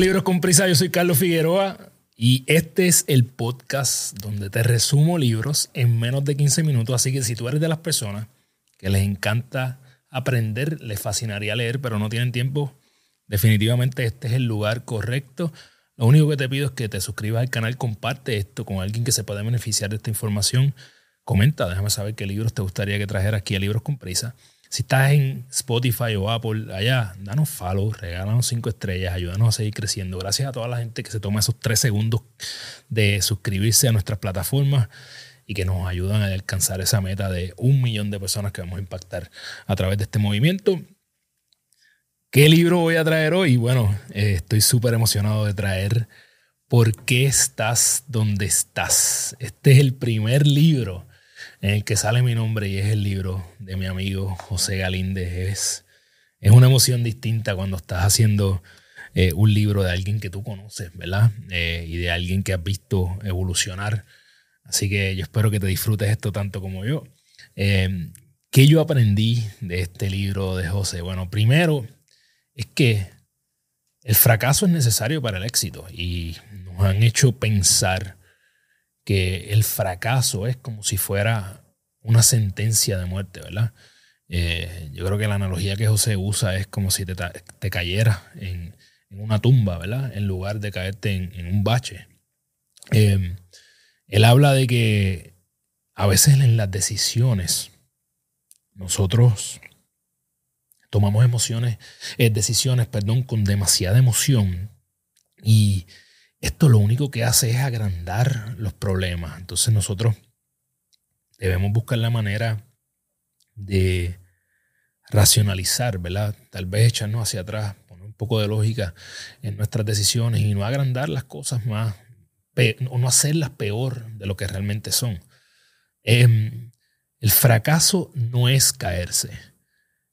Libros con Prisa, yo soy Carlos Figueroa y este es el podcast donde te resumo libros en menos de 15 minutos, así que si tú eres de las personas que les encanta aprender, les fascinaría leer, pero no tienen tiempo, definitivamente este es el lugar correcto. Lo único que te pido es que te suscribas al canal, comparte esto con alguien que se pueda beneficiar de esta información. Comenta, déjame saber qué libros te gustaría que trajera aquí a Libros con Prisa. Si estás en Spotify o Apple, allá, danos follow, regálanos cinco estrellas, ayúdanos a seguir creciendo. Gracias a toda la gente que se toma esos tres segundos de suscribirse a nuestras plataformas y que nos ayudan a alcanzar esa meta de un millón de personas que vamos a impactar a través de este movimiento. ¿Qué libro voy a traer hoy? Bueno, eh, estoy súper emocionado de traer ¿Por qué estás donde estás? Este es el primer libro en el que sale mi nombre y es el libro de mi amigo José Galíndez. Es, es una emoción distinta cuando estás haciendo eh, un libro de alguien que tú conoces, ¿verdad? Eh, y de alguien que has visto evolucionar. Así que yo espero que te disfrutes esto tanto como yo. Eh, ¿Qué yo aprendí de este libro de José? Bueno, primero es que el fracaso es necesario para el éxito y nos han hecho pensar que el fracaso es como si fuera una sentencia de muerte, ¿verdad? Eh, yo creo que la analogía que José usa es como si te, te cayeras en, una tumba, ¿verdad? En lugar de caerte en, un bache. Em, él habla de que a veces en las decisiones nosotros tomamos emociones, eh, decisiones, perdón, con demasiada emoción y esto lo único que hace es agrandar los problemas. Entonces nosotros debemos buscar la manera de racionalizar, ¿verdad? Tal vez echarnos hacia atrás, poner un poco de lógica en nuestras decisiones y no agrandar las cosas más, o no hacerlas peor de lo que realmente son. Em, el fracaso no es caerse.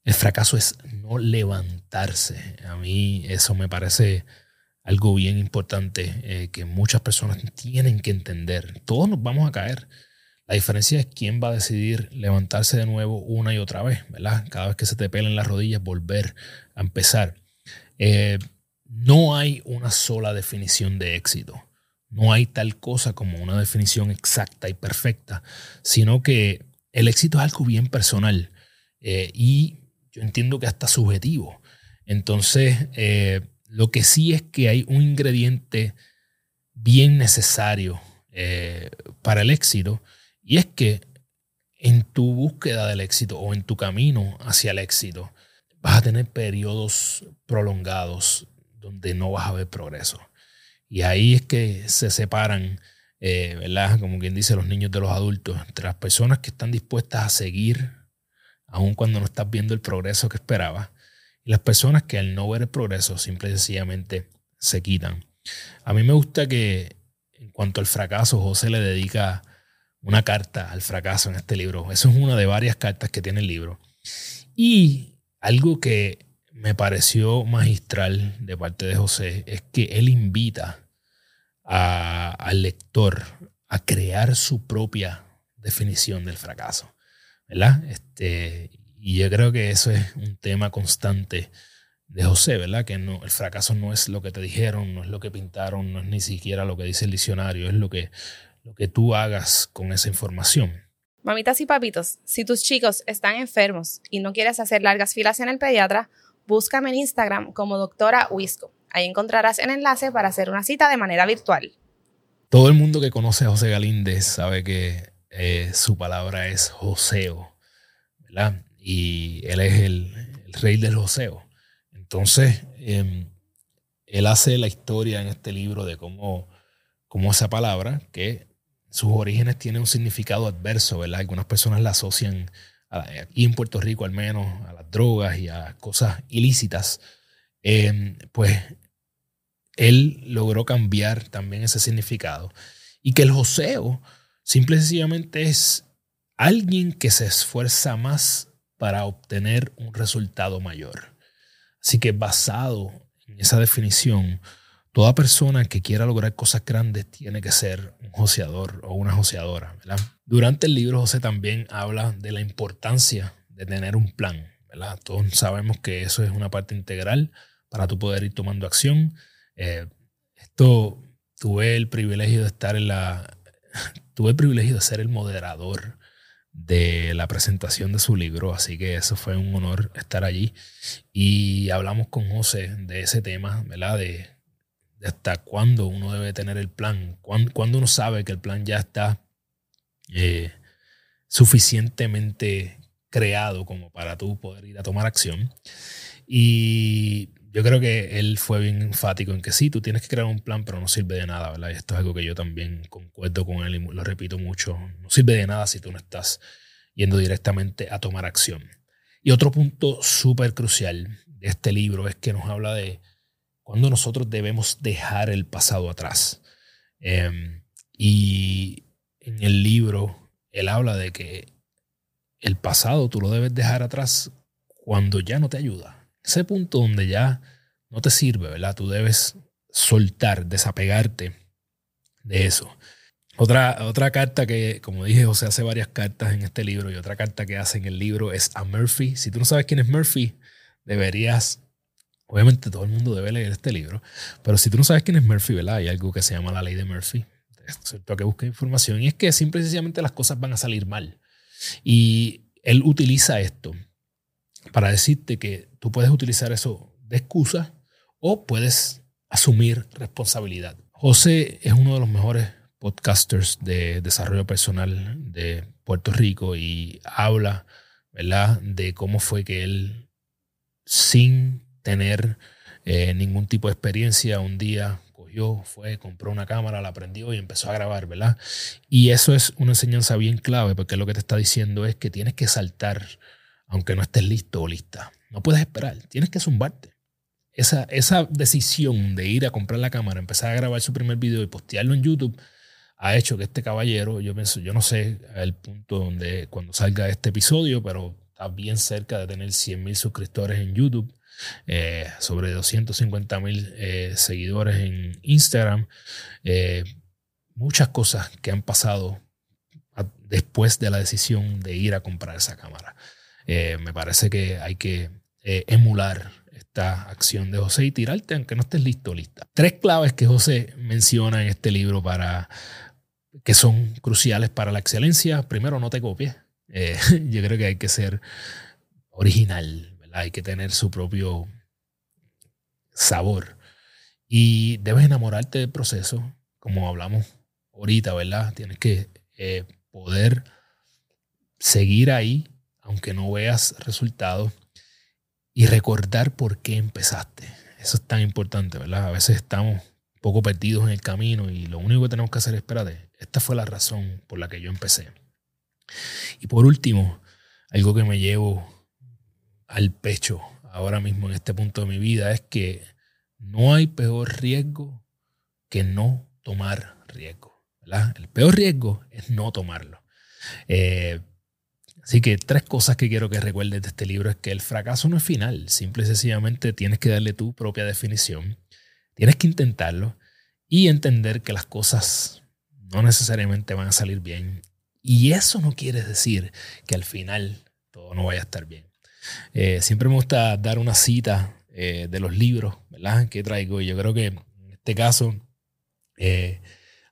El fracaso es no levantarse. A mí eso me parece algo bien importante eh, que muchas personas tienen que entender. Todos nos vamos a caer. La diferencia es quién va a decidir levantarse de nuevo una y otra vez, ¿verdad? Cada vez que se te pelen las rodillas, volver a empezar. Eh, no hay una sola definición de éxito. No hay tal cosa como una definición exacta y perfecta, sino que el éxito es algo bien personal eh, y yo entiendo que hasta subjetivo. Entonces, lo que sí es que hay un ingrediente bien necesario eh, para el éxito y es que en tu búsqueda del éxito o en tu camino hacia el éxito vas a tener periodos prolongados donde no vas a ver progreso. Y ahí es que se separan, eh, ¿verdad? Como quien dice, los niños de los adultos, entre las personas que están dispuestas a seguir, aun cuando no estás viendo el progreso que esperabas, las personas que al no ver el progreso simple y sencillamente se quitan. A mí me gusta que en cuanto al fracaso, José le dedica una carta al fracaso en este libro. Eso es una de varias cartas que tiene el libro. Y algo que me pareció magistral de parte de José es que él invita al lector a crear su propia definición del fracaso. ¿verdad? Este, y yo creo que eso es un tema constante de José, ¿verdad? Que no, el fracaso no es lo que te dijeron, no es lo que pintaron, no es ni siquiera lo que dice el diccionario, es lo que, lo que tú hagas con esa información. Mamitas y papitos, si tus chicos están enfermos y no quieres hacer largas filas en el pediatra, búscame en Instagram como doctora Wisco. Ahí encontrarás el enlace para hacer una cita de manera virtual. Todo el mundo que conoce a José Galíndez sabe que eh, su palabra es joseo, ¿verdad? Y él es el, rey del joseo. Entonces, em, él hace la historia en este libro de cómo, cómo esa palabra, que sus orígenes tiene un significado adverso, ¿verdad? Algunas personas la asocian, aquí en Puerto Rico al menos, a las drogas y a cosas ilícitas. Em, pues él logró cambiar también ese significado. Y que el joseo simple y sencillamente es alguien que se esfuerza más para obtener un resultado mayor. Así que basado en esa definición, toda persona que quiera lograr cosas grandes tiene que ser un joseador o una joseadora. Durante el libro José también habla de la importancia de tener un plan. ¿verdad? Todos sabemos que eso es una parte integral para tu poder ir tomando acción. Eh, esto tuve el privilegio de estar en. Tuve el privilegio de ser el moderador de la presentación de su libro, así que eso fue un honor estar allí. Y hablamos con José de ese tema, ¿verdad? De, hasta cuándo uno debe tener el plan, cuándo, uno sabe que el plan ya está eh, suficientemente creado como para tú poder ir a tomar acción. Y yo creo que él fue bien enfático en que sí, tú tienes que crear un plan, pero no sirve de nada, ¿verdad? Y esto es algo que yo también concuerdo con él y lo repito mucho. No sirve de nada si tú no estás yendo directamente a tomar acción. Y otro punto súper crucial de este libro es que nos habla de cuando nosotros debemos dejar el pasado atrás. Em, y en el libro él habla de que el pasado tú lo debes dejar atrás cuando ya no te ayuda ese punto donde ya no te sirve, ¿verdad? Tú debes soltar, desapegarte de eso. Otra, otra carta que, como dije, José hace varias cartas en este libro y otra carta que hace en el libro es a Murphy. Si tú no sabes quién es Murphy, deberías, obviamente todo el mundo debe leer este libro, pero si tú no sabes quién es Murphy, ¿verdad? Hay algo que se llama la ley de Murphy. Cierto que busca información y es que simple y sencillamente las cosas van a salir mal. Y él utiliza esto para decirte que tú puedes utilizar eso de excusa o puedes asumir responsabilidad. José es uno de los mejores podcasters de desarrollo personal de Puerto Rico y habla, ¿verdad?, de cómo fue que él, sin tener eh, ningún tipo de experiencia, un día cogió, fue, compró una cámara, la prendió y empezó a grabar, ¿verdad? Y eso es una enseñanza bien clave porque lo que te está diciendo es que tienes que saltar aunque no estés listo o lista. No puedes esperar, tienes que zumbarte. Esa, esa decisión de ir a comprar la cámara, empezar a grabar su primer video y postearlo en YouTube, ha hecho que este caballero, yo pienso, yo no sé el punto donde cuando salga este episodio, pero está bien cerca de tener 100 mil suscriptores en YouTube, eh, sobre 250 mil eh, seguidores en Instagram, eh, muchas cosas que han pasado después de la decisión de ir a comprar esa cámara. Me parece que hay que eh, emular esta acción de José y tirarte aunque no estés listo lista. Tres claves que José menciona en este libro para que son cruciales para la excelencia. Primero, no te copies. Eh, yo creo que hay que ser original, hay que tener su propio sabor. Y debes enamorarte del proceso, como hablamos ahorita, ¿verdad? Tienes que poder seguir ahí aunque no veas resultados, y recordar por qué empezaste. Eso es tan importante, ¿verdad? A veces estamos un poco perdidos en el camino y lo único que tenemos que hacer es, espérate, esta fue la razón por la que yo empecé. Y por último, algo que me llevo al pecho ahora mismo en este punto de mi vida es que no hay peor riesgo que no tomar riesgo. ¿verdad? El peor riesgo es no tomarlo. Eh, Así que tres cosas que quiero que recuerdes de este libro es que el fracaso no es final, simple y sencillamente tienes que darle tu propia definición, tienes que intentarlo y entender que las cosas no necesariamente van a salir bien. Y eso no quiere decir que al final todo no vaya a estar bien. Eh, siempre me gusta dar una cita eh, de los libros ¿verdad? que traigo y yo creo que en este caso eh,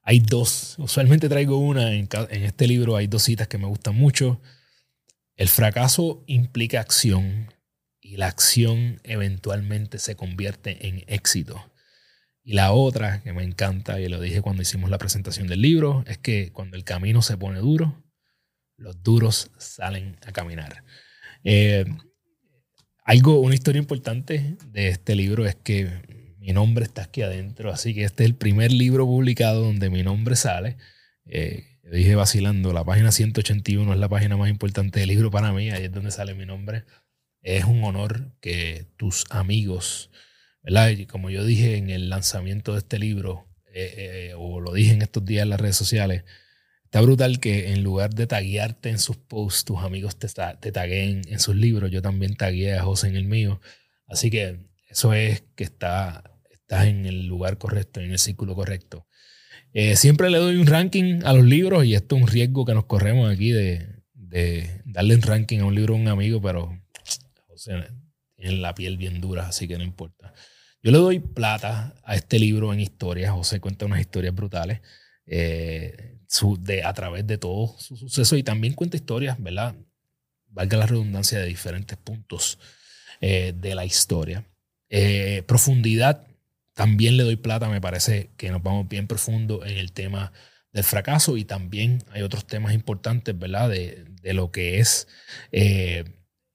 hay dos, usualmente traigo una, en, en este libro hay dos citas que me gustan mucho. El fracaso implica acción y la acción eventualmente se convierte en éxito. Y la otra que me encanta, y lo dije cuando hicimos la presentación del libro, es que cuando el camino se pone duro, los duros salen a caminar. Eh, algo, una historia importante de este libro es que mi nombre está aquí adentro, así que este es el primer libro publicado donde mi nombre sale. Eh, dije vacilando, la página 181 es la página más importante del libro para mí, ahí es donde sale mi nombre. Es un honor que tus amigos, ¿verdad? Como yo dije en el lanzamiento de este libro, eh, eh, o lo dije en estos días en las redes sociales, está brutal que en lugar de taguearte en sus posts, tus amigos te, te taguen en sus libros. Yo también tagué a José en el mío. Así que eso es que está, estás en el lugar correcto, en el círculo correcto. Eh, siempre le doy un ranking a los libros y esto es un riesgo que nos corremos aquí de, darle un ranking a un libro a un amigo, pero José tiene la piel bien dura, así que no importa. Yo le doy plata a este libro en historias. José cuenta unas historias brutales eh, de, a través de todo su suceso y también cuenta historias, ¿verdad? Valga la redundancia de diferentes puntos eh, de la historia. Profundidad, también le doy plata, me parece que nos vamos bien profundo en el tema del fracaso y también hay otros temas importantes, ¿verdad? De, lo que es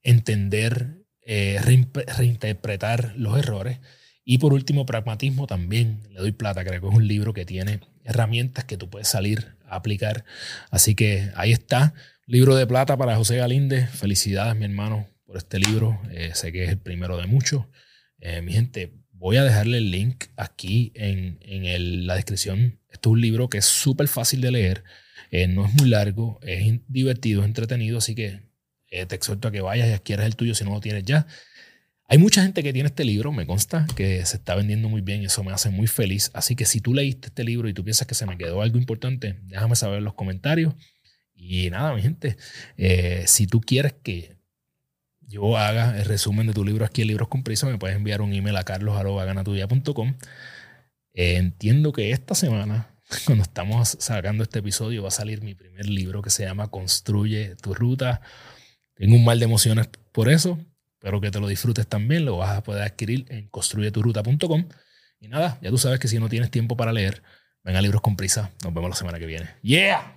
entender, reinterpretar los errores y por último, pragmatismo también. Le doy plata, creo que es un libro que tiene herramientas que tú puedes salir a aplicar. Así que ahí está. Libro de plata para José Galinde. Felicidades, mi hermano, por este libro. Eh, sé que es el primero de muchos. Eh, mi gente, voy a dejarle el link aquí en, la descripción. Esto es un libro que es súper fácil de leer. Eh, no es muy largo, es divertido, es entretenido. Así que te exhorto a que vayas y adquieras el tuyo si no lo tienes ya. Hay mucha gente que tiene este libro, me consta, que se está vendiendo muy bien eso me hace muy feliz. Así que si tú leíste este libro y tú piensas que se me quedó algo importante, déjame saber en los comentarios. Y nada, mi gente, eh, si tú quieres que yo haga el resumen de tu libro aquí en Libros con Prisa, me puedes enviar un email a carlos.ganatuya.com. Eh, entiendo que esta semana, cuando estamos sacando este episodio, va a salir mi primer libro que se llama Construye tu ruta. Tengo un mal de emociones por eso, Espero que te lo disfrutes también. Lo vas a poder adquirir en construyeturuta.com. Y nada, ya tú sabes que si no tienes tiempo para leer, ven a Libros con Prisa. Nos vemos la semana que viene. ¡Yeah!